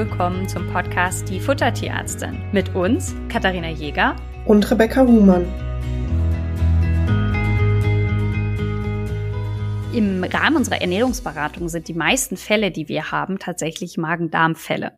willkommen zum Podcast Die Futtertierärztin mit uns, Katharina Jäger und Rebecca Huhmann. Im Rahmen unserer Ernährungsberatung sind die meisten Fälle, die wir haben, tatsächlich Magen-Darm-Fälle.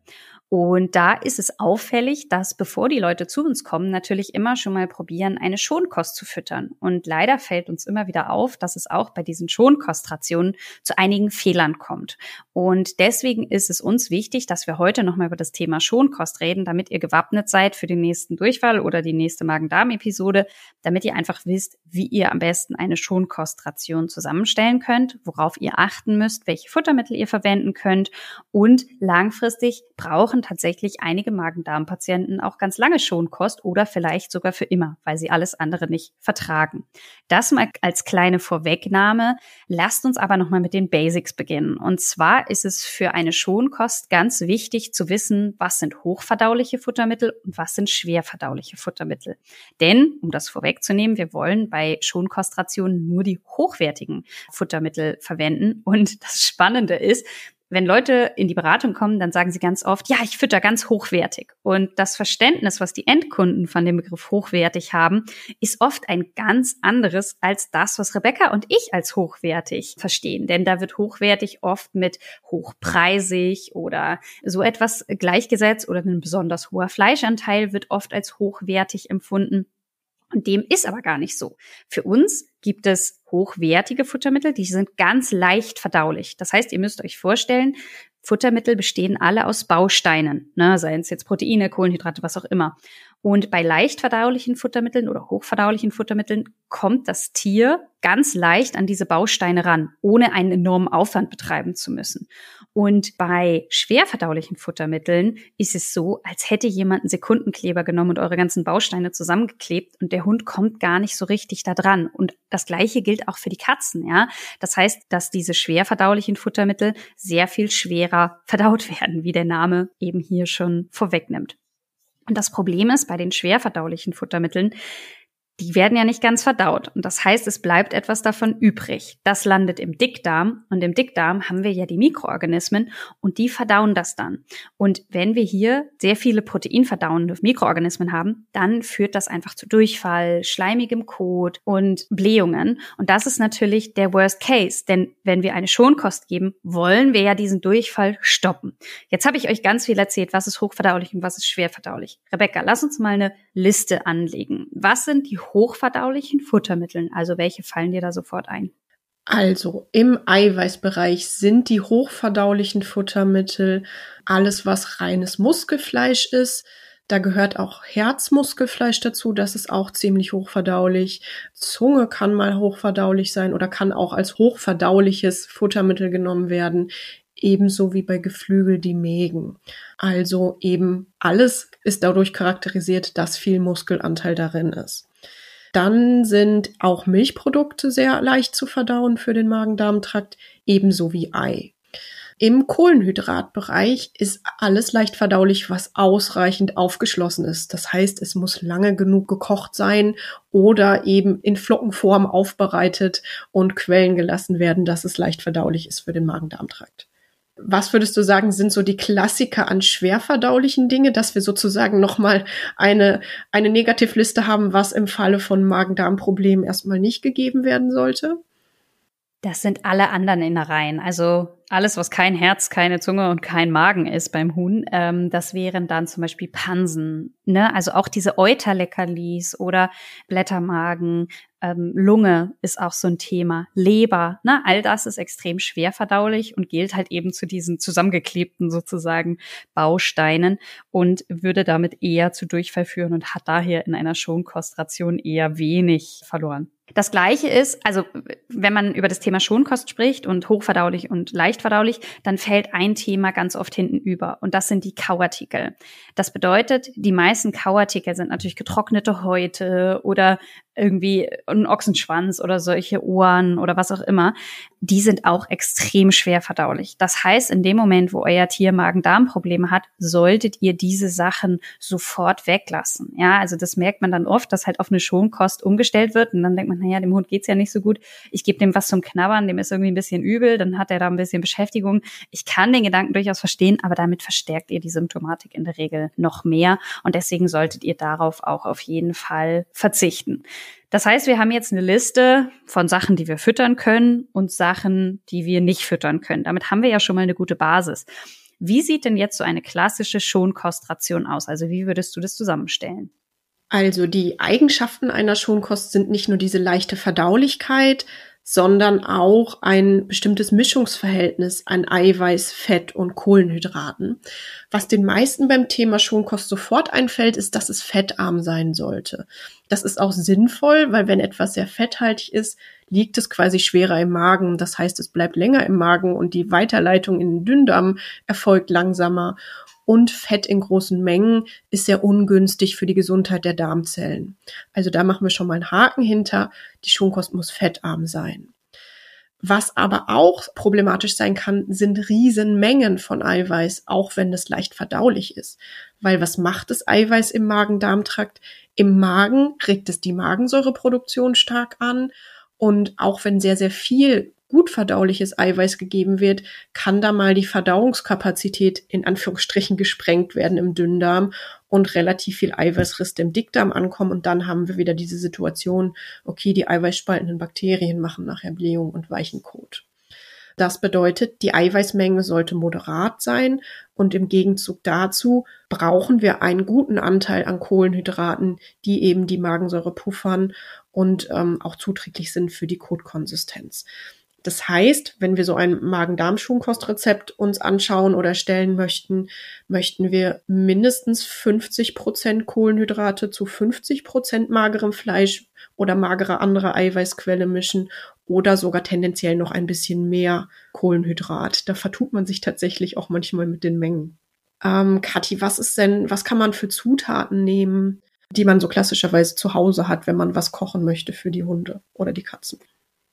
Und da ist es auffällig, dass bevor die Leute zu uns kommen, natürlich immer schon mal probieren, eine Schonkost zu füttern. Und leider fällt uns immer wieder auf, dass es auch bei diesen Schonkostrationen zu einigen Fehlern kommt. Und deswegen ist es uns wichtig, dass wir heute nochmal über das Thema Schonkost reden, damit ihr gewappnet seid für den nächsten Durchfall oder die nächste Magen-Darm-Episode, damit ihr einfach wisst, wie ihr am besten eine Schonkostration zusammenstellen könnt, worauf ihr achten müsst, welche Futtermittel ihr verwenden könnt und langfristig brauchen tatsächlich einige Magen-Darm-Patienten auch ganz lange Schonkost oder vielleicht sogar für immer, weil sie alles andere nicht vertragen. Das mal als kleine Vorwegnahme. Lasst uns aber nochmal mit den Basics beginnen. Und zwar ist es für eine Schonkost ganz wichtig zu wissen, was sind hochverdauliche Futtermittel und was sind schwerverdauliche Futtermittel. Denn, um das vorwegzunehmen, wir wollen bei Schonkostrationen nur die hochwertigen Futtermittel verwenden. Und das Spannende ist, wenn Leute in die Beratung kommen, dann sagen sie ganz oft, ja, ich fütter ganz hochwertig. Und das Verständnis, was die Endkunden von dem Begriff hochwertig haben, ist oft ein ganz anderes als das, was Rebecca und ich als hochwertig verstehen. Denn da wird hochwertig oft mit hochpreisig oder so etwas gleichgesetzt oder ein besonders hoher Fleischanteil wird oft als hochwertig empfunden. Und dem ist aber gar nicht so. Für uns gibt es hochwertige Futtermittel, die sind ganz leicht verdaulich. Das heißt, ihr müsst euch vorstellen, Futtermittel bestehen alle aus Bausteinen, ne, seien es jetzt Proteine, Kohlenhydrate, was auch immer. Und bei leicht verdaulichen Futtermitteln oder hochverdaulichen Futtermitteln kommt das Tier ganz leicht an diese Bausteine ran, ohne einen enormen Aufwand betreiben zu müssen. Und bei schwer verdaulichen Futtermitteln ist es so, als hätte jemand einen Sekundenkleber genommen und eure ganzen Bausteine zusammengeklebt und der Hund kommt gar nicht so richtig da dran. Und das Gleiche gilt auch für die Katzen, ja. Das heißt, dass diese schwer verdaulichen Futtermittel sehr viel schwerer verdaut werden, wie der Name eben hier schon vorwegnimmt. Und das Problem ist bei den schwer verdaulichen Futtermitteln, die werden ja nicht ganz verdaut. Und das heißt, es bleibt etwas davon übrig. Das landet im Dickdarm. Und im Dickdarm haben wir ja die Mikroorganismen und die verdauen das dann. Und wenn wir hier sehr viele proteinverdauende Mikroorganismen haben, dann führt das einfach zu Durchfall, schleimigem Kot und Blähungen. Und das ist natürlich der Worst Case. Denn wenn wir eine Schonkost geben, wollen wir ja diesen Durchfall stoppen. Jetzt habe ich euch ganz viel erzählt, was ist hochverdaulich und was ist schwerverdaulich. Rebecca, lass uns mal eine Liste anlegen. Was sind die hochverdaulichen Futtermitteln? Also welche fallen dir da sofort ein? Also im Eiweißbereich sind die hochverdaulichen Futtermittel alles, was reines Muskelfleisch ist. Da gehört auch Herzmuskelfleisch dazu, das ist auch ziemlich hochverdaulich. Zunge kann mal hochverdaulich sein oder kann auch als hochverdauliches Futtermittel genommen werden ebenso wie bei Geflügel die Mägen. Also eben alles ist dadurch charakterisiert, dass viel Muskelanteil darin ist. Dann sind auch Milchprodukte sehr leicht zu verdauen für den Magen-Darm-Trakt, ebenso wie Ei. Im Kohlenhydratbereich ist alles leicht verdaulich, was ausreichend aufgeschlossen ist. Das heißt, es muss lange genug gekocht sein oder eben in Flockenform aufbereitet und quellen gelassen werden, dass es leicht verdaulich ist für den Magen-Darm-Trakt. Was würdest du sagen, sind so die Klassiker an schwerverdaulichen Dinge, dass wir sozusagen nochmal eine, eine Negativliste haben, was im Falle von Magen-Darm-Problemen erstmal nicht gegeben werden sollte? Das sind alle anderen Innereien. Also alles, was kein Herz, keine Zunge und kein Magen ist beim Huhn, ähm, das wären dann zum Beispiel Pansen. Ne? Also auch diese Euterleckerlis oder Blättermagen, ähm, Lunge ist auch so ein Thema, Leber. Ne? All das ist extrem schwer verdaulich und gilt halt eben zu diesen zusammengeklebten sozusagen Bausteinen und würde damit eher zu Durchfall führen und hat daher in einer Schonkostration eher wenig verloren. Das Gleiche ist, also wenn man über das Thema Schonkost spricht und hochverdaulich und leichtverdaulich, dann fällt ein Thema ganz oft hinten über und das sind die Kauartikel. Das bedeutet, die meisten Kauartikel sind natürlich getrocknete Häute oder irgendwie ein Ochsenschwanz oder solche Ohren oder was auch immer, die sind auch extrem schwer verdaulich. Das heißt, in dem Moment, wo euer Tier Magen-Darm-Probleme hat, solltet ihr diese Sachen sofort weglassen. Ja, also das merkt man dann oft, dass halt auf eine Schonkost umgestellt wird und dann denkt man, naja, dem Hund geht's ja nicht so gut. Ich gebe dem was zum Knabbern, dem ist irgendwie ein bisschen übel, dann hat er da ein bisschen Beschäftigung. Ich kann den Gedanken durchaus verstehen, aber damit verstärkt ihr die Symptomatik in der Regel noch mehr und deswegen solltet ihr darauf auch auf jeden Fall verzichten. Das heißt, wir haben jetzt eine Liste von Sachen, die wir füttern können und Sachen, die wir nicht füttern können. Damit haben wir ja schon mal eine gute Basis. Wie sieht denn jetzt so eine klassische Schonkostration aus? Also wie würdest du das zusammenstellen? Also die Eigenschaften einer Schonkost sind nicht nur diese leichte Verdaulichkeit, sondern auch ein bestimmtes Mischungsverhältnis an Eiweiß, Fett und Kohlenhydraten. Was den meisten beim Thema Schonkost sofort einfällt, ist, dass es fettarm sein sollte. Das ist auch sinnvoll, weil wenn etwas sehr fetthaltig ist, liegt es quasi schwerer im Magen. Das heißt, es bleibt länger im Magen und die Weiterleitung in den Dünndarm erfolgt langsamer und Fett in großen Mengen ist sehr ungünstig für die Gesundheit der Darmzellen. Also da machen wir schon mal einen Haken hinter. Die Schonkost muss fettarm sein. Was aber auch problematisch sein kann, sind Riesenmengen von Eiweiß, auch wenn es leicht verdaulich ist. Weil was macht das Eiweiß im Magen-Darm-Trakt? Im Magen regt es die Magensäureproduktion stark an. Und auch wenn sehr, sehr viel gut verdauliches Eiweiß gegeben wird, kann da mal die Verdauungskapazität in Anführungsstrichen gesprengt werden im Dünndarm und relativ viel Eiweißreste im Dickdarm ankommen. Und dann haben wir wieder diese Situation, okay, die eiweißspaltenden Bakterien machen nachher Blähung und weichen Kot. Das bedeutet, die Eiweißmenge sollte moderat sein und im Gegenzug dazu brauchen wir einen guten Anteil an Kohlenhydraten, die eben die Magensäure puffern und ähm, auch zuträglich sind für die Kotkonsistenz. Das heißt, wenn wir so ein Magen-Darm-Schonkost-Rezept uns anschauen oder stellen möchten, möchten wir mindestens 50 Prozent Kohlenhydrate zu 50 Prozent magerem Fleisch oder magerer anderer Eiweißquelle mischen oder sogar tendenziell noch ein bisschen mehr Kohlenhydrat. Da vertut man sich tatsächlich auch manchmal mit den Mengen. Ähm, Kathi, was ist denn, was kann man für Zutaten nehmen, die man so klassischerweise zu Hause hat, wenn man was kochen möchte für die Hunde oder die Katzen?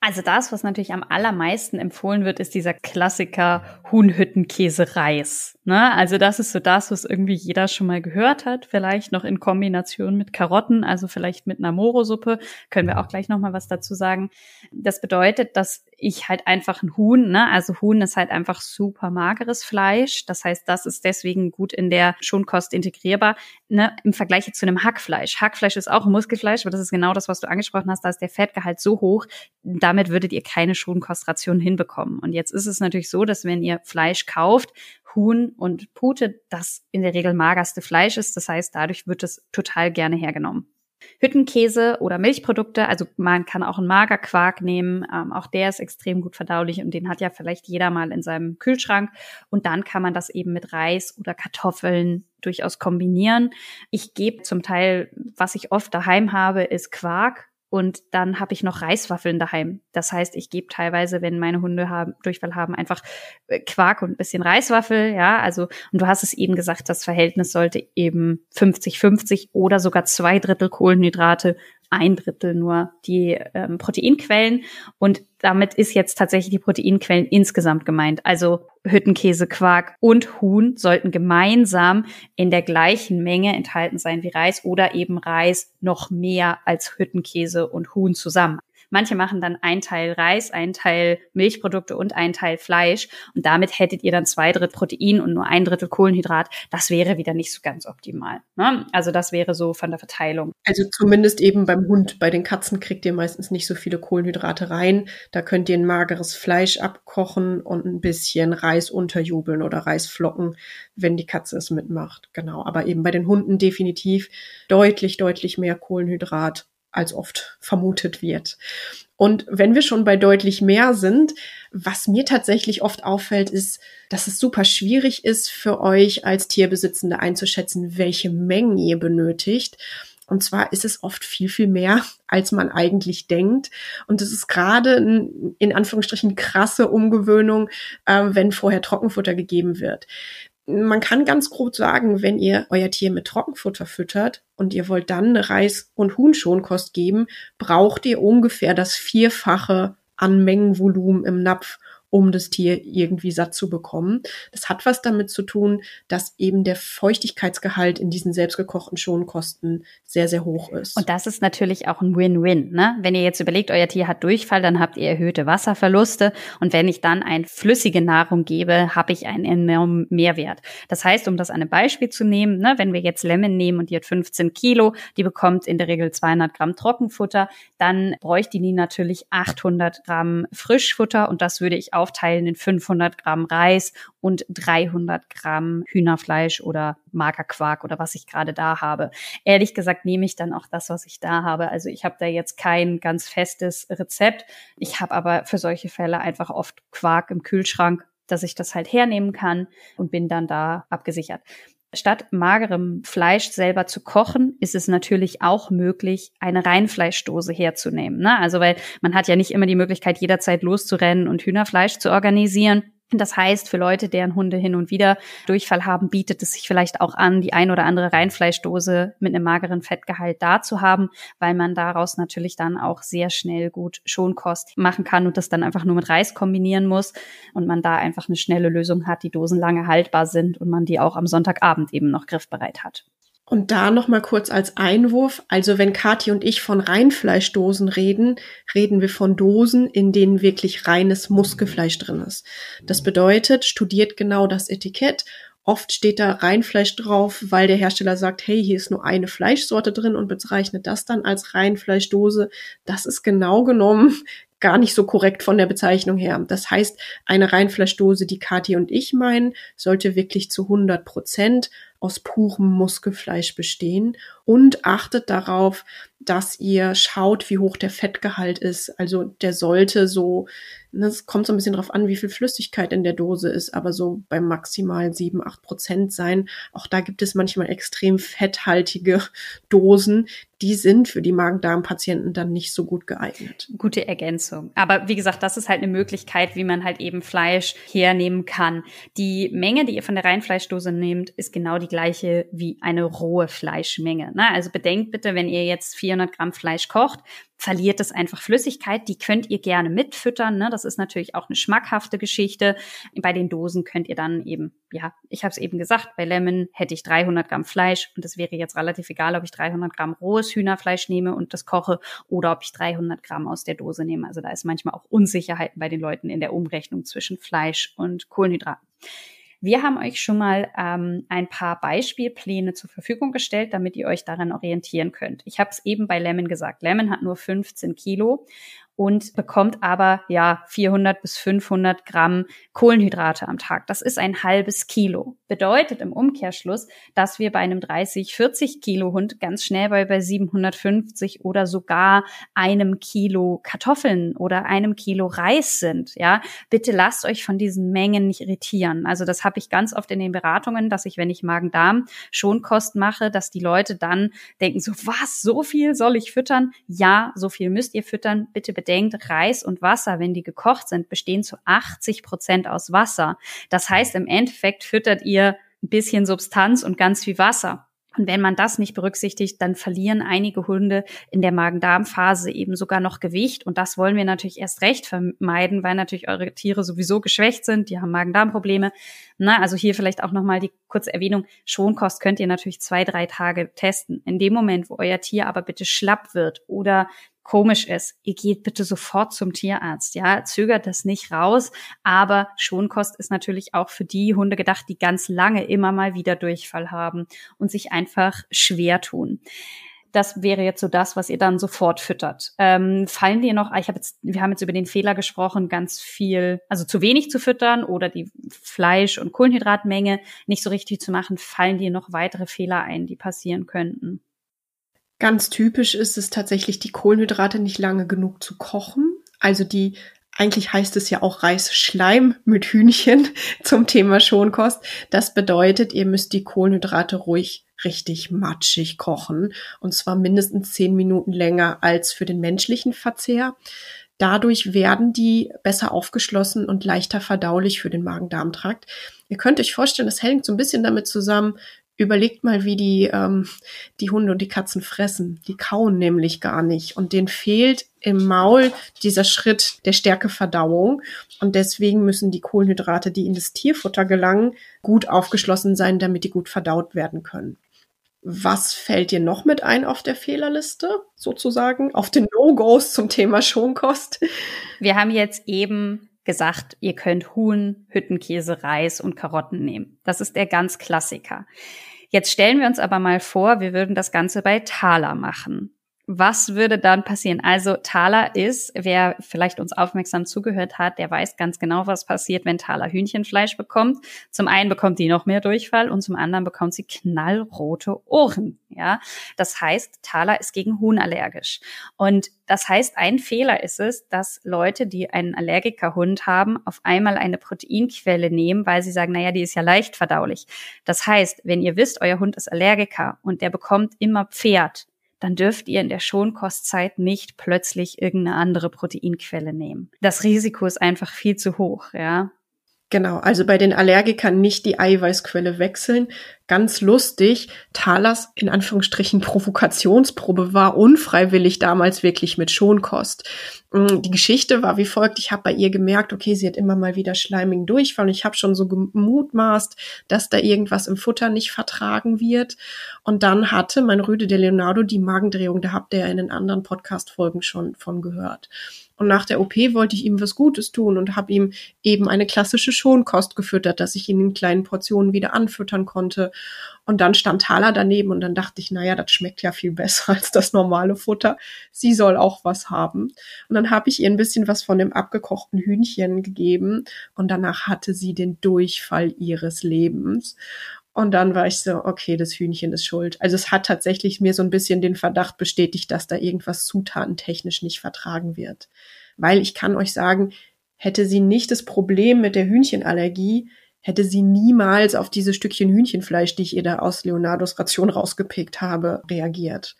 Also das, was natürlich am allermeisten empfohlen wird, ist dieser Klassiker Huhnhüttenkäse-Reis. Ne? Also das ist so das, was irgendwie jeder schon mal gehört hat, vielleicht noch in Kombination mit Karotten, also vielleicht mit einer Morosuppe, können wir auch gleich noch mal was dazu sagen. Das bedeutet, dass ich halt einfach ein Huhn, ne? also Huhn ist halt einfach super mageres Fleisch, das heißt, das ist deswegen gut in der Schonkost integrierbar, ne? im Vergleich zu einem Hackfleisch. Hackfleisch ist auch Muskelfleisch, aber das ist genau das, was du angesprochen hast, da ist der Fettgehalt so hoch, damit würdet ihr keine Schonkostration hinbekommen. Und jetzt ist es natürlich so, dass wenn ihr Fleisch kauft, Huhn und Pute das in der Regel magerste Fleisch ist. Das heißt, dadurch wird es total gerne hergenommen. Hüttenkäse oder Milchprodukte, also man kann auch einen Magerquark nehmen, ähm, auch der ist extrem gut verdaulich und den hat ja vielleicht jeder mal in seinem Kühlschrank und dann kann man das eben mit Reis oder Kartoffeln durchaus kombinieren. Ich gebe zum Teil, was ich oft daheim habe, ist Quark und dann habe ich noch Reiswaffeln daheim. Das heißt, ich gebe teilweise, wenn meine Hunde haben, Durchfall haben, einfach äh, Quark und ein bisschen Reiswaffel, ja. Also, und du hast es eben gesagt, das Verhältnis sollte eben 50-50 oder sogar zwei Drittel Kohlenhydrate ein Drittel nur die ähm, Proteinquellen. Und damit ist jetzt tatsächlich die Proteinquellen insgesamt gemeint. Also Hüttenkäse, Quark und Huhn sollten gemeinsam in der gleichen Menge enthalten sein wie Reis oder eben Reis noch mehr als Hüttenkäse und Huhn zusammen. Manche machen dann ein Teil Reis, ein Teil Milchprodukte und ein Teil Fleisch. Und damit hättet ihr dann zwei Drittel Protein und nur ein Drittel Kohlenhydrat. Das wäre wieder nicht so ganz optimal. Ne? Also das wäre so von der Verteilung. Also zumindest eben beim Hund. Bei den Katzen kriegt ihr meistens nicht so viele Kohlenhydrate rein. Da könnt ihr ein mageres Fleisch abkochen und ein bisschen Reis unterjubeln oder Reisflocken, wenn die Katze es mitmacht. Genau. Aber eben bei den Hunden definitiv deutlich, deutlich mehr Kohlenhydrat als oft vermutet wird. Und wenn wir schon bei deutlich mehr sind, was mir tatsächlich oft auffällt, ist, dass es super schwierig ist für euch als Tierbesitzende einzuschätzen, welche Mengen ihr benötigt. Und zwar ist es oft viel, viel mehr, als man eigentlich denkt. Und es ist gerade in Anführungsstrichen krasse Umgewöhnung, äh, wenn vorher Trockenfutter gegeben wird man kann ganz grob sagen, wenn ihr euer Tier mit Trockenfutter füttert und ihr wollt dann eine Reis- und Huhnschonkost geben, braucht ihr ungefähr das Vierfache an Mengenvolumen im Napf um das Tier irgendwie satt zu bekommen. Das hat was damit zu tun, dass eben der Feuchtigkeitsgehalt in diesen selbstgekochten Schonkosten sehr, sehr hoch ist. Und das ist natürlich auch ein Win-Win. Ne? Wenn ihr jetzt überlegt, euer Tier hat Durchfall, dann habt ihr erhöhte Wasserverluste. Und wenn ich dann ein flüssige Nahrung gebe, habe ich einen enormen Mehrwert. Das heißt, um das an einem Beispiel zu nehmen, ne, wenn wir jetzt Lemon nehmen und die hat 15 Kilo, die bekommt in der Regel 200 Gramm Trockenfutter, dann bräuchte die natürlich 800 Gramm Frischfutter und das würde ich auch aufteilen in 500 Gramm Reis und 300 Gramm Hühnerfleisch oder Magerquark oder was ich gerade da habe. Ehrlich gesagt nehme ich dann auch das, was ich da habe. Also ich habe da jetzt kein ganz festes Rezept. Ich habe aber für solche Fälle einfach oft Quark im Kühlschrank dass ich das halt hernehmen kann und bin dann da abgesichert. Statt magerem Fleisch selber zu kochen, ist es natürlich auch möglich, eine Reinfleischdose herzunehmen. Ne? Also weil man hat ja nicht immer die Möglichkeit, jederzeit loszurennen und Hühnerfleisch zu organisieren. Das heißt, für Leute, deren Hunde hin und wieder Durchfall haben, bietet es sich vielleicht auch an, die ein oder andere Reinfleischdose mit einem mageren Fettgehalt da zu haben, weil man daraus natürlich dann auch sehr schnell gut Schonkost machen kann und das dann einfach nur mit Reis kombinieren muss und man da einfach eine schnelle Lösung hat, die Dosen lange haltbar sind und man die auch am Sonntagabend eben noch griffbereit hat. Und da noch mal kurz als Einwurf, also wenn Kathi und ich von Reinfleischdosen reden, reden wir von Dosen, in denen wirklich reines Muskelfleisch drin ist. Das bedeutet, studiert genau das Etikett. Oft steht da Reinfleisch drauf, weil der Hersteller sagt, hey, hier ist nur eine Fleischsorte drin und bezeichnet das dann als Reinfleischdose. Das ist genau genommen gar nicht so korrekt von der Bezeichnung her. Das heißt, eine Reinfleischdose, die Kathi und ich meinen, sollte wirklich zu 100 Prozent aus purem Muskelfleisch bestehen und achtet darauf, dass ihr schaut, wie hoch der Fettgehalt ist. Also der sollte so, ne, es kommt so ein bisschen drauf an, wie viel Flüssigkeit in der Dose ist, aber so bei maximal sieben, acht Prozent sein. Auch da gibt es manchmal extrem fetthaltige Dosen, die sind für die Magen-Darm-Patienten dann nicht so gut geeignet. Gute Ergänzung. Aber wie gesagt, das ist halt eine Möglichkeit, wie man halt eben Fleisch hernehmen kann. Die Menge, die ihr von der Reinfleischdose nehmt, ist genau die gleiche wie eine rohe Fleischmenge. Ne? Also bedenkt bitte, wenn ihr jetzt 400 Gramm Fleisch kocht, verliert es einfach Flüssigkeit. Die könnt ihr gerne mitfüttern. Ne? Das ist natürlich auch eine schmackhafte Geschichte. Bei den Dosen könnt ihr dann eben, ja, ich habe es eben gesagt, bei Lemon hätte ich 300 Gramm Fleisch und es wäre jetzt relativ egal, ob ich 300 Gramm rohes Hühnerfleisch nehme und das koche oder ob ich 300 Gramm aus der Dose nehme. Also da ist manchmal auch Unsicherheiten bei den Leuten in der Umrechnung zwischen Fleisch und Kohlenhydraten. Wir haben euch schon mal ähm, ein paar Beispielpläne zur Verfügung gestellt, damit ihr euch daran orientieren könnt. Ich habe es eben bei Lemon gesagt. Lemon hat nur 15 Kilo und bekommt aber ja 400 bis 500 Gramm Kohlenhydrate am Tag. Das ist ein halbes Kilo. Bedeutet im Umkehrschluss, dass wir bei einem 30, 40 Kilo Hund ganz schnell bei, bei 750 oder sogar einem Kilo Kartoffeln oder einem Kilo Reis sind. Ja, bitte lasst euch von diesen Mengen nicht irritieren. Also das habe ich ganz oft in den Beratungen, dass ich, wenn ich Magen-Darm Schonkost mache, dass die Leute dann denken so, was, so viel soll ich füttern? Ja, so viel müsst ihr füttern. Bitte, bitte bedenkt, Reis und Wasser, wenn die gekocht sind, bestehen zu 80 Prozent aus Wasser. Das heißt, im Endeffekt füttert ihr ein bisschen Substanz und ganz viel Wasser. Und wenn man das nicht berücksichtigt, dann verlieren einige Hunde in der Magen-Darm-Phase eben sogar noch Gewicht. Und das wollen wir natürlich erst recht vermeiden, weil natürlich eure Tiere sowieso geschwächt sind. Die haben Magen-Darm-Probleme. Na, also hier vielleicht auch nochmal die kurze Erwähnung. Schonkost könnt ihr natürlich zwei, drei Tage testen. In dem Moment, wo euer Tier aber bitte schlapp wird oder komisch ist, ihr geht bitte sofort zum Tierarzt, ja, zögert das nicht raus, aber Schonkost ist natürlich auch für die Hunde gedacht, die ganz lange immer mal wieder Durchfall haben und sich einfach schwer tun. Das wäre jetzt so das, was ihr dann sofort füttert. Ähm, fallen dir noch, ich habe jetzt, wir haben jetzt über den Fehler gesprochen, ganz viel, also zu wenig zu füttern oder die Fleisch- und Kohlenhydratmenge nicht so richtig zu machen, fallen dir noch weitere Fehler ein, die passieren könnten? Ganz typisch ist es tatsächlich, die Kohlenhydrate nicht lange genug zu kochen. Also die, eigentlich heißt es ja auch Reisschleim mit Hühnchen zum Thema Schonkost. Das bedeutet, ihr müsst die Kohlenhydrate ruhig richtig matschig kochen. Und zwar mindestens zehn Minuten länger als für den menschlichen Verzehr. Dadurch werden die besser aufgeschlossen und leichter verdaulich für den Magen-Darm-Trakt. Ihr könnt euch vorstellen, das hängt so ein bisschen damit zusammen, Überlegt mal, wie die, ähm, die Hunde und die Katzen fressen. Die kauen nämlich gar nicht. Und denen fehlt im Maul dieser Schritt der Stärkeverdauung. Und deswegen müssen die Kohlenhydrate, die in das Tierfutter gelangen, gut aufgeschlossen sein, damit die gut verdaut werden können. Was fällt dir noch mit ein auf der Fehlerliste, sozusagen, auf den No-Gos zum Thema Schonkost? Wir haben jetzt eben gesagt, ihr könnt Huhn, Hüttenkäse, Reis und Karotten nehmen. Das ist der ganz Klassiker. Jetzt stellen wir uns aber mal vor, wir würden das Ganze bei Thaler machen. Was würde dann passieren? Also Thaler ist, wer vielleicht uns aufmerksam zugehört hat, der weiß ganz genau, was passiert, wenn Thaler Hühnchenfleisch bekommt. Zum einen bekommt die noch mehr Durchfall und zum anderen bekommt sie knallrote Ohren. Ja, das heißt, Thaler ist gegen Huhn allergisch. Und das heißt, ein Fehler ist es, dass Leute, die einen Allergikerhund haben, auf einmal eine Proteinquelle nehmen, weil sie sagen, naja, die ist ja leicht verdaulich. Das heißt, wenn ihr wisst, euer Hund ist Allergiker und der bekommt immer Pferd, dann dürft ihr in der Schonkostzeit nicht plötzlich irgendeine andere Proteinquelle nehmen. Das Risiko ist einfach viel zu hoch, ja. Genau, also bei den Allergikern nicht die Eiweißquelle wechseln. Ganz lustig, Thalas in Anführungsstrichen Provokationsprobe war unfreiwillig damals wirklich mit Schonkost. Mm, die Geschichte war wie folgt, ich habe bei ihr gemerkt, okay, sie hat immer mal wieder schleimigen Durchfall und ich habe schon so gemutmaßt, dass da irgendwas im Futter nicht vertragen wird. Und dann hatte mein Rüde de Leonardo die Magendrehung, da habt ihr ja in den anderen Podcast-Folgen schon von gehört. Und nach der OP wollte ich ihm was Gutes tun und habe ihm eben eine klassische Schonkost gefüttert, dass ich ihn in kleinen Portionen wieder anfüttern konnte. Und dann stand Thaler daneben und dann dachte ich, naja, das schmeckt ja viel besser als das normale Futter. Sie soll auch was haben. Und dann habe ich ihr ein bisschen was von dem abgekochten Hühnchen gegeben und danach hatte sie den Durchfall ihres Lebens. Und dann war ich so, okay, das Hühnchen ist schuld. Also es hat tatsächlich mir so ein bisschen den Verdacht bestätigt, dass da irgendwas zutatentechnisch nicht vertragen wird. Weil ich kann euch sagen, hätte sie nicht das Problem mit der Hühnchenallergie, hätte sie niemals auf diese Stückchen Hühnchenfleisch, die ich ihr da aus Leonardos Ration rausgepickt habe, reagiert.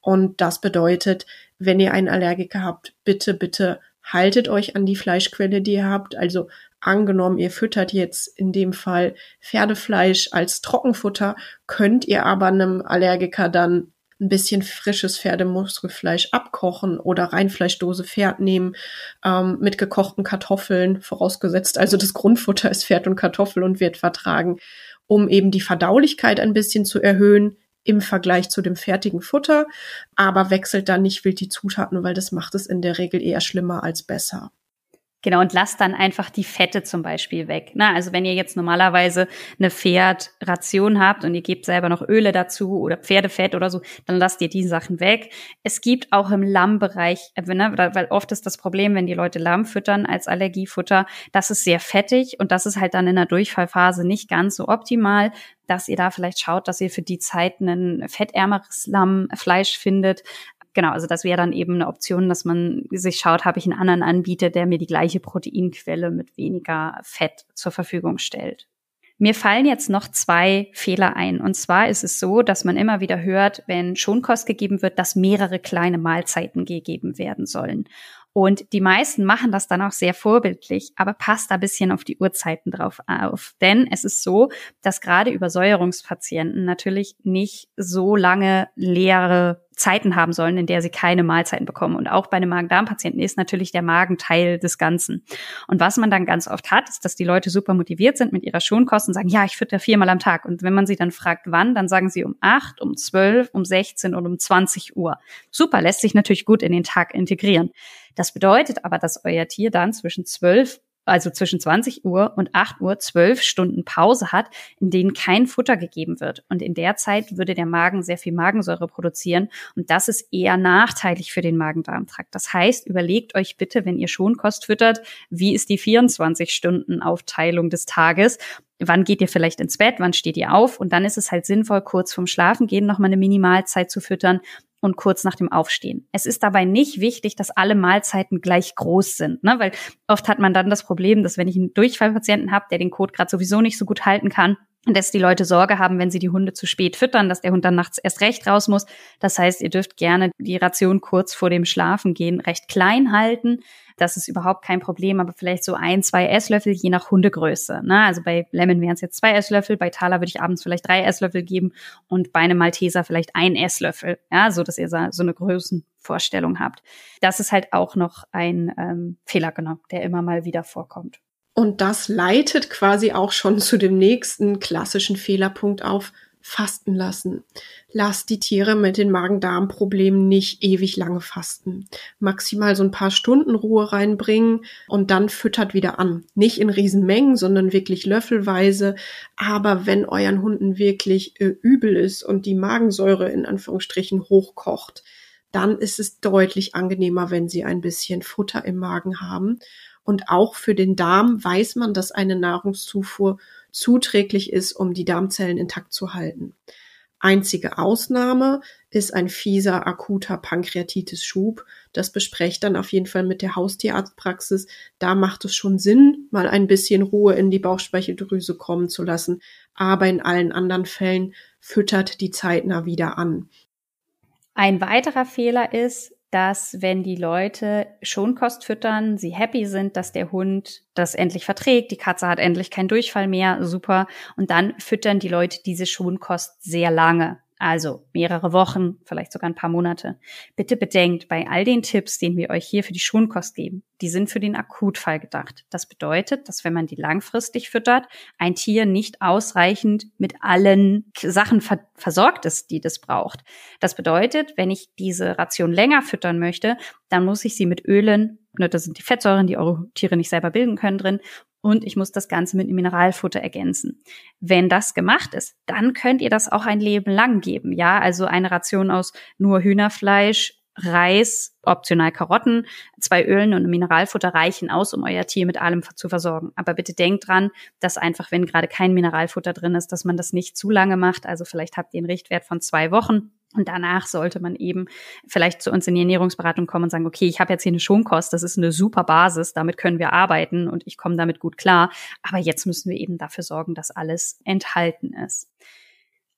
Und das bedeutet, wenn ihr einen Allergiker habt, bitte, bitte haltet euch an die Fleischquelle, die ihr habt. Also angenommen, ihr füttert jetzt in dem Fall Pferdefleisch als Trockenfutter, könnt ihr aber einem Allergiker dann ein bisschen frisches Pferdemuskelfleisch abkochen oder Reinfleischdose Pferd nehmen ähm, mit gekochten Kartoffeln, vorausgesetzt also das Grundfutter ist Pferd und Kartoffel und wird vertragen, um eben die Verdaulichkeit ein bisschen zu erhöhen im Vergleich zu dem fertigen Futter, aber wechselt dann nicht wild die Zutaten, weil das macht es in der Regel eher schlimmer als besser. Genau, und lasst dann einfach die Fette zum Beispiel weg. Na, also wenn ihr jetzt normalerweise eine Pferdration habt und ihr gebt selber noch Öle dazu oder Pferdefett oder so, dann lasst ihr die Sachen weg. Es gibt auch im Lammbereich, äh, ne, weil oft ist das Problem, wenn die Leute Lamm füttern als Allergiefutter, das ist sehr fettig und das ist halt dann in der Durchfallphase nicht ganz so optimal dass ihr da vielleicht schaut, dass ihr für die Zeit ein fettärmeres Lammfleisch findet genau, also das wäre dann eben eine Option, dass man sich schaut, habe ich einen anderen Anbieter, der mir die gleiche Proteinquelle mit weniger Fett zur Verfügung stellt. Mir fallen jetzt noch zwei Fehler ein. Und zwar ist es so, dass man immer wieder hört, wenn Schonkost gegeben wird, dass mehrere kleine Mahlzeiten gegeben werden sollen. Und die meisten machen das dann auch sehr vorbildlich, aber passt da bisschen auf die Uhrzeiten drauf auf. Denn es ist so, dass gerade Übersäuerungspatienten natürlich nicht so lange leere Zeiten haben sollen, in der sie keine Mahlzeiten bekommen. Und auch bei einem Magen-Darm-Patienten ist natürlich der Magen Teil des Ganzen. Und was man dann ganz oft hat, ist, dass die Leute super motiviert sind mit ihrer Schonkost und sagen, ja, ich fütter viermal am Tag. Und wenn man sie dann fragt, wann, dann sagen sie um acht, um zwölf, um sechzehn und um zwanzig Uhr. Super, lässt sich natürlich gut in den Tag integrieren. Das bedeutet aber, dass euer Tier dann zwischen 12 also zwischen 20 Uhr und 8 Uhr zwölf Stunden Pause hat, in denen kein Futter gegeben wird. Und in der Zeit würde der Magen sehr viel Magensäure produzieren. Und das ist eher nachteilig für den Magen-Darm-Trakt. Das heißt, überlegt euch bitte, wenn ihr Schonkost füttert, wie ist die 24 Stunden Aufteilung des Tages? Wann geht ihr vielleicht ins Bett? Wann steht ihr auf? Und dann ist es halt sinnvoll, kurz vorm Schlafengehen nochmal eine Minimalzeit zu füttern, und kurz nach dem Aufstehen. Es ist dabei nicht wichtig, dass alle Mahlzeiten gleich groß sind, ne? weil oft hat man dann das Problem, dass wenn ich einen Durchfallpatienten habe, der den Code gerade sowieso nicht so gut halten kann, dass die Leute Sorge haben, wenn sie die Hunde zu spät füttern, dass der Hund dann nachts erst recht raus muss. Das heißt, ihr dürft gerne die Ration kurz vor dem Schlafengehen recht klein halten. Das ist überhaupt kein Problem, aber vielleicht so ein, zwei Esslöffel je nach Hundegröße. Ne? Also bei Lemon wären es jetzt zwei Esslöffel, bei Thaler würde ich abends vielleicht drei Esslöffel geben und bei einem Malteser vielleicht ein Esslöffel, ja, so dass ihr so eine Größenvorstellung habt. Das ist halt auch noch ein ähm, Fehler, genau, der immer mal wieder vorkommt. Und das leitet quasi auch schon zu dem nächsten klassischen Fehlerpunkt auf, fasten lassen. Lass die Tiere mit den Magen-Darm-Problemen nicht ewig lange fasten. Maximal so ein paar Stunden Ruhe reinbringen und dann füttert wieder an. Nicht in Riesenmengen, sondern wirklich löffelweise. Aber wenn euren Hunden wirklich äh, übel ist und die Magensäure in Anführungsstrichen hochkocht, dann ist es deutlich angenehmer, wenn sie ein bisschen Futter im Magen haben. Und auch für den Darm weiß man, dass eine Nahrungszufuhr zuträglich ist, um die Darmzellen intakt zu halten. Einzige Ausnahme ist ein fieser akuter Pankreatitis-Schub. Das besprecht dann auf jeden Fall mit der Haustierarztpraxis. Da macht es schon Sinn, mal ein bisschen Ruhe in die Bauchspeicheldrüse kommen zu lassen. Aber in allen anderen Fällen füttert die zeitnah wieder an. Ein weiterer Fehler ist, dass wenn die Leute Schonkost füttern, sie happy sind, dass der Hund das endlich verträgt, die Katze hat endlich keinen Durchfall mehr, super. Und dann füttern die Leute diese Schonkost sehr lange. Also mehrere Wochen, vielleicht sogar ein paar Monate. Bitte bedenkt, bei all den Tipps, den wir euch hier für die Schonkost geben, die sind für den Akutfall gedacht. Das bedeutet, dass wenn man die langfristig füttert, ein Tier nicht ausreichend mit allen Sachen versorgt ist, die das braucht. Das bedeutet, wenn ich diese Ration länger füttern möchte, dann muss ich sie mit Ölen, ne, das sind die Fettsäuren, die eure Tiere nicht selber bilden können drin, und ich muss das Ganze mit Mineralfutter ergänzen. Wenn das gemacht ist, dann könnt ihr das auch ein Leben lang geben. Ja, also eine Ration aus nur Hühnerfleisch, Reis, optional Karotten, zwei Ölen und Mineralfutter reichen aus, um euer Tier mit allem zu versorgen. Aber bitte denkt dran, dass einfach, wenn gerade kein Mineralfutter drin ist, dass man das nicht zu lange macht. Also vielleicht habt ihr einen Richtwert von zwei Wochen und danach sollte man eben vielleicht zu uns in die Ernährungsberatung kommen und sagen, okay, ich habe jetzt hier eine Schonkost, das ist eine super Basis, damit können wir arbeiten und ich komme damit gut klar. Aber jetzt müssen wir eben dafür sorgen, dass alles enthalten ist.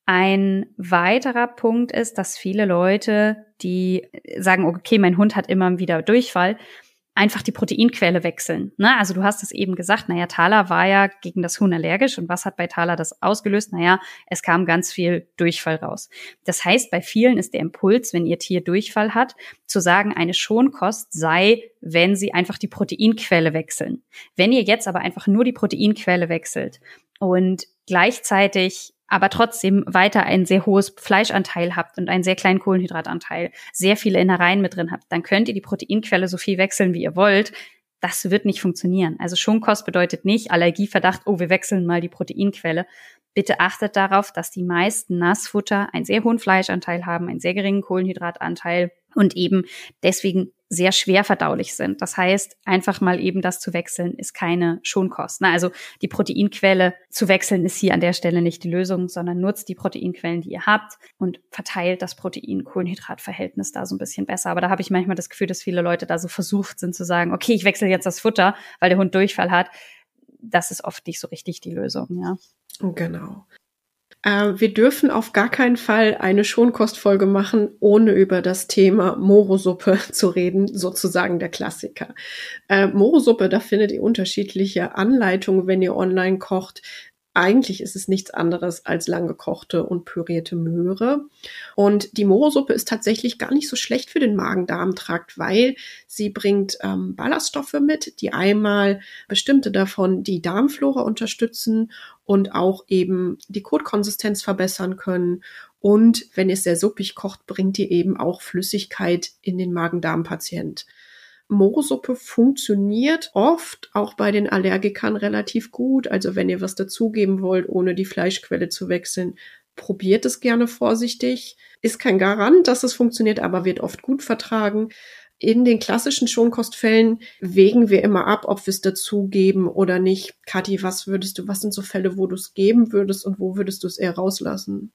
Ein weiterer Punkt ist, dass viele Leute, die sagen, okay, mein Hund hat immer wieder Durchfall, einfach die Proteinquelle wechseln. Ne? Also du hast es eben gesagt, naja, Thaler war ja gegen das Huhn allergisch und was hat bei Thaler das ausgelöst? Naja, es kam ganz viel Durchfall raus. Das heißt, bei vielen ist der Impuls, wenn ihr Tier Durchfall hat, zu sagen, eine Schonkost sei, wenn sie einfach die Proteinquelle wechseln. Wenn ihr jetzt aber einfach nur die Proteinquelle wechselt und gleichzeitig aber trotzdem weiter ein sehr hohes Fleischanteil habt und einen sehr kleinen Kohlenhydratanteil, sehr viele Innereien mit drin habt, dann könnt ihr die Proteinquelle so viel wechseln, wie ihr wollt. Das wird nicht funktionieren. Also Schonkost bedeutet nicht Allergieverdacht, oh, wir wechseln mal die Proteinquelle. Bitte achtet darauf, dass die meisten Nassfutter einen sehr hohen Fleischanteil haben, einen sehr geringen Kohlenhydratanteil und eben deswegen sehr schwer verdaulich sind. Das heißt, einfach mal eben das zu wechseln, ist keine Schonkost. Also die Proteinquelle zu wechseln ist hier an der Stelle nicht die Lösung, sondern nutzt die Proteinquellen, die ihr habt und verteilt das Protein-Kohlenhydrat-Verhältnis da so ein bisschen besser. Aber da habe ich manchmal das Gefühl, dass viele Leute da so versucht sind zu sagen, okay, ich wechsle jetzt das Futter, weil der Hund Durchfall hat. Das ist oft nicht so richtig die Lösung, ja. Genau. Äh, wir dürfen auf gar keinen Fall eine Schonkostfolge machen, ohne über das Thema Morosuppe zu reden, sozusagen der Klassiker. Äh, Morosuppe, da findet ihr unterschiedliche Anleitungen, wenn ihr online kocht. Eigentlich ist es nichts anderes als lang gekochte und pürierte Möhre. Und die Mohrsuppe ist tatsächlich gar nicht so schlecht für den Magen-Darm-Trakt, weil sie bringt ähm, Ballaststoffe mit, die einmal bestimmte davon die Darmflora unterstützen und auch eben die Kotkonsistenz verbessern können. Und wenn ihr sehr suppig kocht, bringt ihr eben auch Flüssigkeit in den Magen-Darm-Patient. Mohrsuppe funktioniert oft auch bei den Allergikern relativ gut. Also wenn ihr was dazugeben wollt, ohne die Fleischquelle zu wechseln, probiert es gerne vorsichtig. Ist kein Garant, dass es funktioniert, aber wird oft gut vertragen. In den klassischen Schonkostfällen wägen wir immer ab, ob wir es dazugeben oder nicht. Kathi, was würdest du, was sind so Fälle, wo du es geben würdest und wo würdest du es eher rauslassen?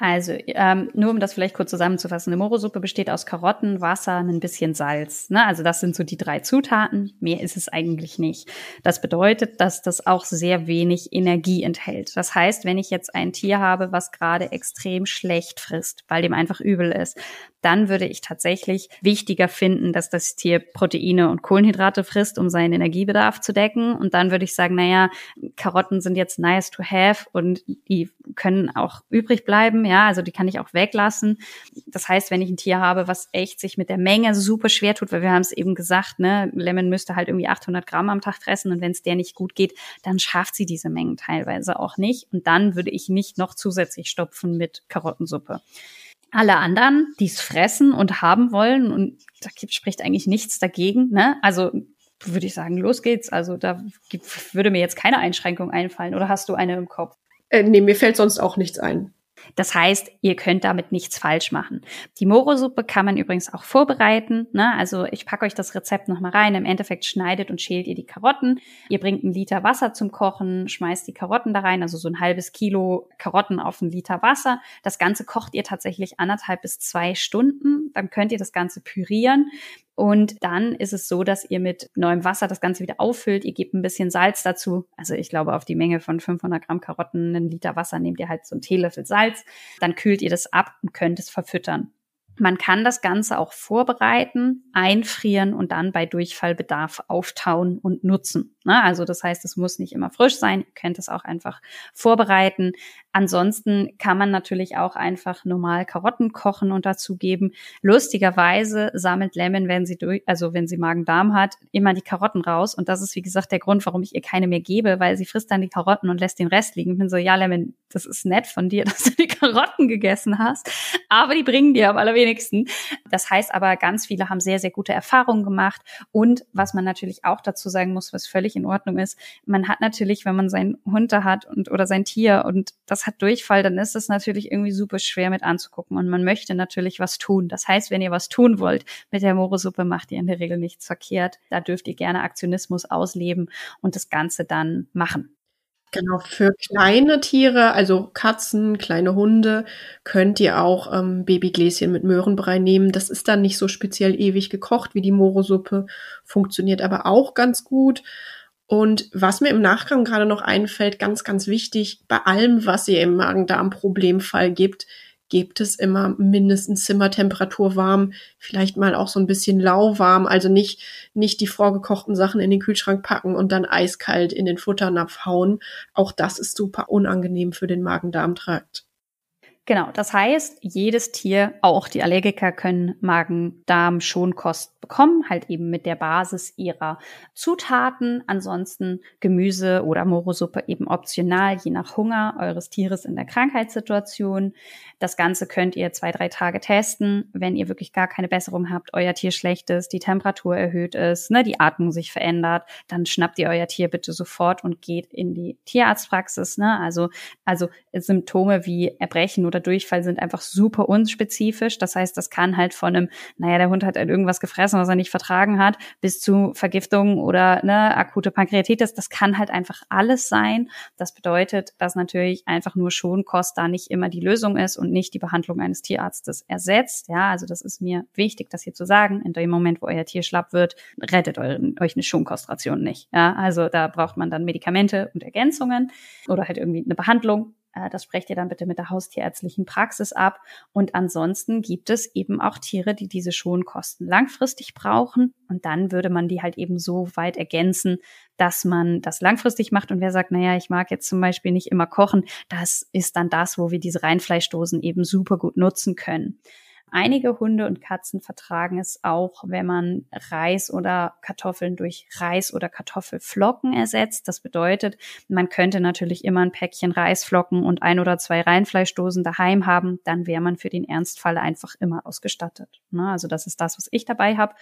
Also, ähm, nur um das vielleicht kurz zusammenzufassen. Eine Morosuppe besteht aus Karotten, Wasser, ein bisschen Salz. Ne? Also das sind so die drei Zutaten. Mehr ist es eigentlich nicht. Das bedeutet, dass das auch sehr wenig Energie enthält. Das heißt, wenn ich jetzt ein Tier habe, was gerade extrem schlecht frisst, weil dem einfach übel ist, dann würde ich tatsächlich wichtiger finden, dass das Tier Proteine und Kohlenhydrate frisst, um seinen Energiebedarf zu decken. Und dann würde ich sagen, naja, Karotten sind jetzt nice to have und die können auch übrig bleiben. Ja, also die kann ich auch weglassen. Das heißt, wenn ich ein Tier habe, was echt sich mit der Menge super schwer tut, weil wir haben es eben gesagt, ne, Lemon müsste halt irgendwie 800 Gramm am Tag fressen und wenn es der nicht gut geht, dann schafft sie diese Mengen teilweise auch nicht. Und dann würde ich nicht noch zusätzlich stopfen mit Karottensuppe alle anderen, die es fressen und haben wollen, und da spricht eigentlich nichts dagegen, ne? Also würde ich sagen, los geht's. Also da würde mir jetzt keine Einschränkung einfallen. Oder hast du eine im Kopf? Äh, nee, mir fällt sonst auch nichts ein. Das heißt, ihr könnt damit nichts falsch machen. Die Moro-Suppe kann man übrigens auch vorbereiten. Ne? Also ich packe euch das Rezept nochmal rein. Im Endeffekt schneidet und schält ihr die Karotten. Ihr bringt einen Liter Wasser zum Kochen, schmeißt die Karotten da rein, also so ein halbes Kilo Karotten auf einen Liter Wasser. Das Ganze kocht ihr tatsächlich anderthalb bis zwei Stunden. Dann könnt ihr das Ganze pürieren. Und dann ist es so, dass ihr mit neuem Wasser das Ganze wieder auffüllt. Ihr gebt ein bisschen Salz dazu. Also ich glaube, auf die Menge von 500 Gramm Karotten, einen Liter Wasser, nehmt ihr halt so einen Teelöffel Salz. Dann kühlt ihr das ab und könnt es verfüttern. Man kann das Ganze auch vorbereiten, einfrieren und dann bei Durchfallbedarf auftauen und nutzen. Ne? Also das heißt, es muss nicht immer frisch sein. Ihr könnt es auch einfach vorbereiten. Ansonsten kann man natürlich auch einfach normal Karotten kochen und dazu geben. Lustigerweise sammelt Lemon, wenn sie durch, also wenn sie Magen-Darm hat, immer die Karotten raus. Und das ist, wie gesagt, der Grund, warum ich ihr keine mehr gebe, weil sie frisst dann die Karotten und lässt den Rest liegen. Ich bin so, ja, Lemon, das ist nett von dir, dass du die Karotten gegessen hast. Aber die bringen dir am allerwenigsten. Das heißt aber, ganz viele haben sehr, sehr gute Erfahrungen gemacht. Und was man natürlich auch dazu sagen muss, was völlig in Ordnung ist, man hat natürlich, wenn man seinen Hund da hat und oder sein Tier und das hat Durchfall, dann ist es natürlich irgendwie super schwer mit anzugucken und man möchte natürlich was tun. Das heißt, wenn ihr was tun wollt mit der Morosuppe, macht ihr in der Regel nichts verkehrt. Da dürft ihr gerne Aktionismus ausleben und das Ganze dann machen. Genau, für kleine Tiere, also Katzen, kleine Hunde, könnt ihr auch ähm, Babygläschen mit Möhrenbrei nehmen. Das ist dann nicht so speziell ewig gekocht wie die Morosuppe, funktioniert aber auch ganz gut. Und was mir im Nachgang gerade noch einfällt, ganz, ganz wichtig, bei allem, was ihr im Magen-Darm-Problemfall gibt, gibt es immer mindestens Zimmertemperatur warm, vielleicht mal auch so ein bisschen lauwarm, also nicht, nicht die vorgekochten Sachen in den Kühlschrank packen und dann eiskalt in den Futternapf hauen. Auch das ist super unangenehm für den Magen-Darm-Trakt. Genau, das heißt, jedes Tier, auch die Allergiker, können Magen-Darm-Schonkost bekommen, halt eben mit der Basis ihrer Zutaten. Ansonsten Gemüse oder Morosuppe eben optional, je nach Hunger eures Tieres in der Krankheitssituation. Das Ganze könnt ihr zwei, drei Tage testen. Wenn ihr wirklich gar keine Besserung habt, euer Tier schlecht ist, die Temperatur erhöht ist, ne, die Atmung sich verändert, dann schnappt ihr euer Tier bitte sofort und geht in die Tierarztpraxis. Ne? Also, also Symptome wie Erbrechen oder Durchfall sind einfach super unspezifisch. Das heißt, das kann halt von einem, naja, der Hund hat halt irgendwas gefressen, Essen, was er nicht vertragen hat, bis zu Vergiftung oder ne, akute Pankreatitis. Das kann halt einfach alles sein. Das bedeutet, dass natürlich einfach nur Schonkost da nicht immer die Lösung ist und nicht die Behandlung eines Tierarztes ersetzt. Ja, also das ist mir wichtig, das hier zu sagen. In dem Moment, wo euer Tier schlapp wird, rettet euren, euch eine Schonkostration nicht. Ja, also da braucht man dann Medikamente und Ergänzungen oder halt irgendwie eine Behandlung. Äh, das sprecht ihr dann bitte mit der haustierärztlichen Praxis ab. Und ansonsten gibt es eben auch Tiere, die diese Schonkosten langfristig brauchen. Und dann würde man die halt eben so weit ergänzen, dass man das langfristig macht. Und wer sagt, naja, ich mag jetzt zum Beispiel nicht immer kochen, das ist dann das, wo wir diese Reinfleischdosen eben super gut nutzen können. Einige Hunde und Katzen vertragen es auch, wenn man Reis oder Kartoffeln durch Reis oder Kartoffelflocken ersetzt. Das bedeutet, man könnte natürlich immer ein Päckchen Reisflocken und ein oder zwei Reinfleischdosen daheim haben. Dann wäre man für den Ernstfall einfach immer ausgestattet. Ne? Also das ist das, was ich dabei habe.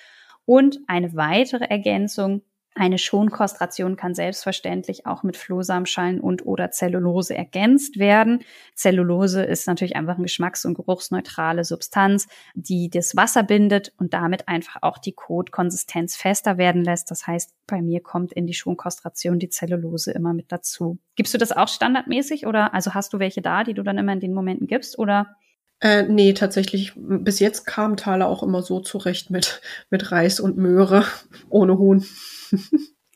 Und eine weitere Ergänzung, Eine Schonkostration kann selbstverständlich auch mit Flohsamenschalen und oder Zellulose ergänzt werden. Zellulose ist natürlich einfach eine geschmacks- und geruchsneutrale Substanz, die das Wasser bindet und damit einfach auch die Kotkonsistenz fester werden lässt. Das heißt, bei mir kommt in die Schonkostration die Zellulose immer mit dazu. Gibst du das auch standardmäßig oder also hast du welche da, die du dann immer in den Momenten gibst oder äh, nee, tatsächlich, bis jetzt kam Thaler auch immer so zurecht mit, mit Reis und Möhre, ohne Huhn.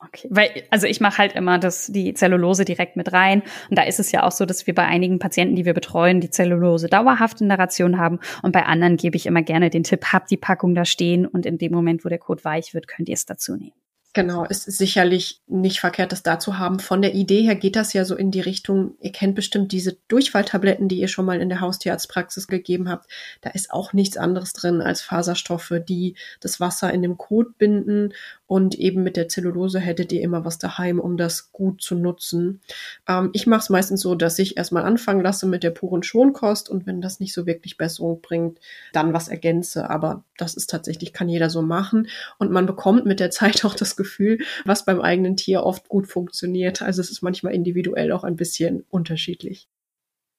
Okay, weil also ich mache halt immer das die Zellulose direkt mit rein und da ist es ja auch so, dass wir bei einigen Patienten, die wir betreuen, die Zellulose dauerhaft in der Ration haben und bei anderen gebe ich immer gerne den Tipp, habt die Packung da stehen und in dem Moment, wo der Code weich wird, könnt ihr es dazu nehmen. Genau, ist sicherlich nicht verkehrt, das da zu haben. Von der Idee her geht das ja so in die Richtung, ihr kennt bestimmt diese Durchfalltabletten, die ihr schon mal in der Haustierarztpraxis gegeben habt. Da ist auch nichts anderes drin als Faserstoffe, die das Wasser in dem Kot binden und eben mit der Zellulose hättet ihr immer was daheim, um das gut zu nutzen. Ähm, ich mache es meistens so, dass ich erstmal anfangen lasse mit der puren Schonkost und wenn das nicht so wirklich Besserung bringt, dann was ergänze. Aber das ist tatsächlich, kann jeder so machen. Und man bekommt mit der Zeit auch das Gefühl, was beim eigenen Tier oft gut funktioniert. Also es ist manchmal individuell auch ein bisschen unterschiedlich.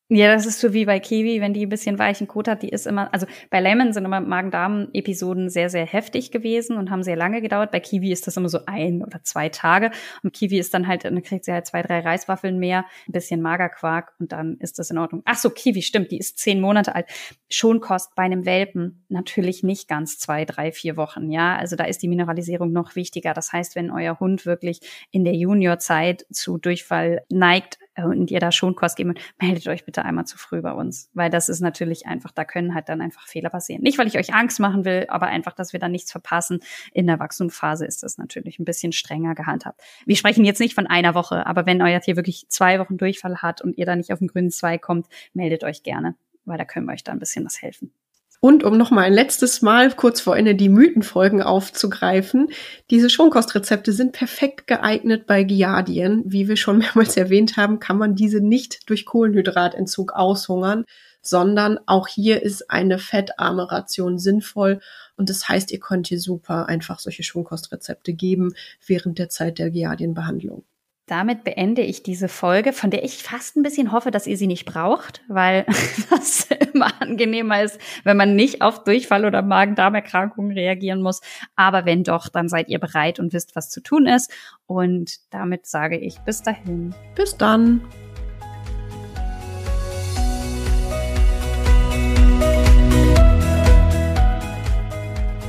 Ja, das ist so wie bei Kiwi, wenn die ein bisschen weichen Kot hat, die ist immer, also bei Lemon sind immer Magen-Darm-Episoden sehr, sehr heftig gewesen und haben sehr lange gedauert. Bei Kiwi ist das immer so ein oder zwei Tage. Und Kiwi ist dann halt, dann kriegt sie halt zwei, drei Reiswaffeln mehr, ein bisschen Magerquark und dann ist das in Ordnung. Ach so, Kiwi, stimmt, die ist zehn Monate alt. Schonkost bei einem Welpen natürlich nicht ganz zwei, drei, vier Wochen, ja. Also da ist die Mineralisierung noch wichtiger. Das heißt, wenn euer Hund wirklich in der Juniorzeit zu Durchfall neigt, und ihr da Schonkost geben, meldet euch bitte einmal zu früh bei uns, weil das ist natürlich einfach, da können halt dann einfach Fehler passieren. Nicht, weil ich euch Angst machen will, aber einfach, dass wir da nichts verpassen. In der Wachstumsphase ist das natürlich ein bisschen strenger gehandhabt. Wir sprechen jetzt nicht von einer Woche, aber wenn euer Tier wirklich zwei Wochen Durchfall hat und ihr da nicht auf den grünen Zweig kommt, meldet euch gerne, weil da können wir euch da ein bisschen was helfen. Und um noch mal ein letztes Mal kurz vor Ende die Mythenfolgen aufzugreifen, diese Schonkostrezepte sind perfekt geeignet bei Giardien. Wie wir schon mehrmals erwähnt haben, kann man diese nicht durch Kohlenhydratentzug aushungern, sondern auch hier ist eine fettarme Ration sinnvoll. Und das heißt, ihr könnt hier super einfach solche Schonkostrezepte geben während der Zeit der Giardienbehandlung. Damit beende ich diese Folge, von der ich fast ein bisschen hoffe, dass ihr sie nicht braucht, weil das immer angenehmer ist, wenn man nicht auf Durchfall oder Magen-Darm-Erkrankungen reagieren muss. Aber wenn doch, dann seid ihr bereit und wisst, was zu tun ist. Und damit sage ich bis dahin. Bis dann.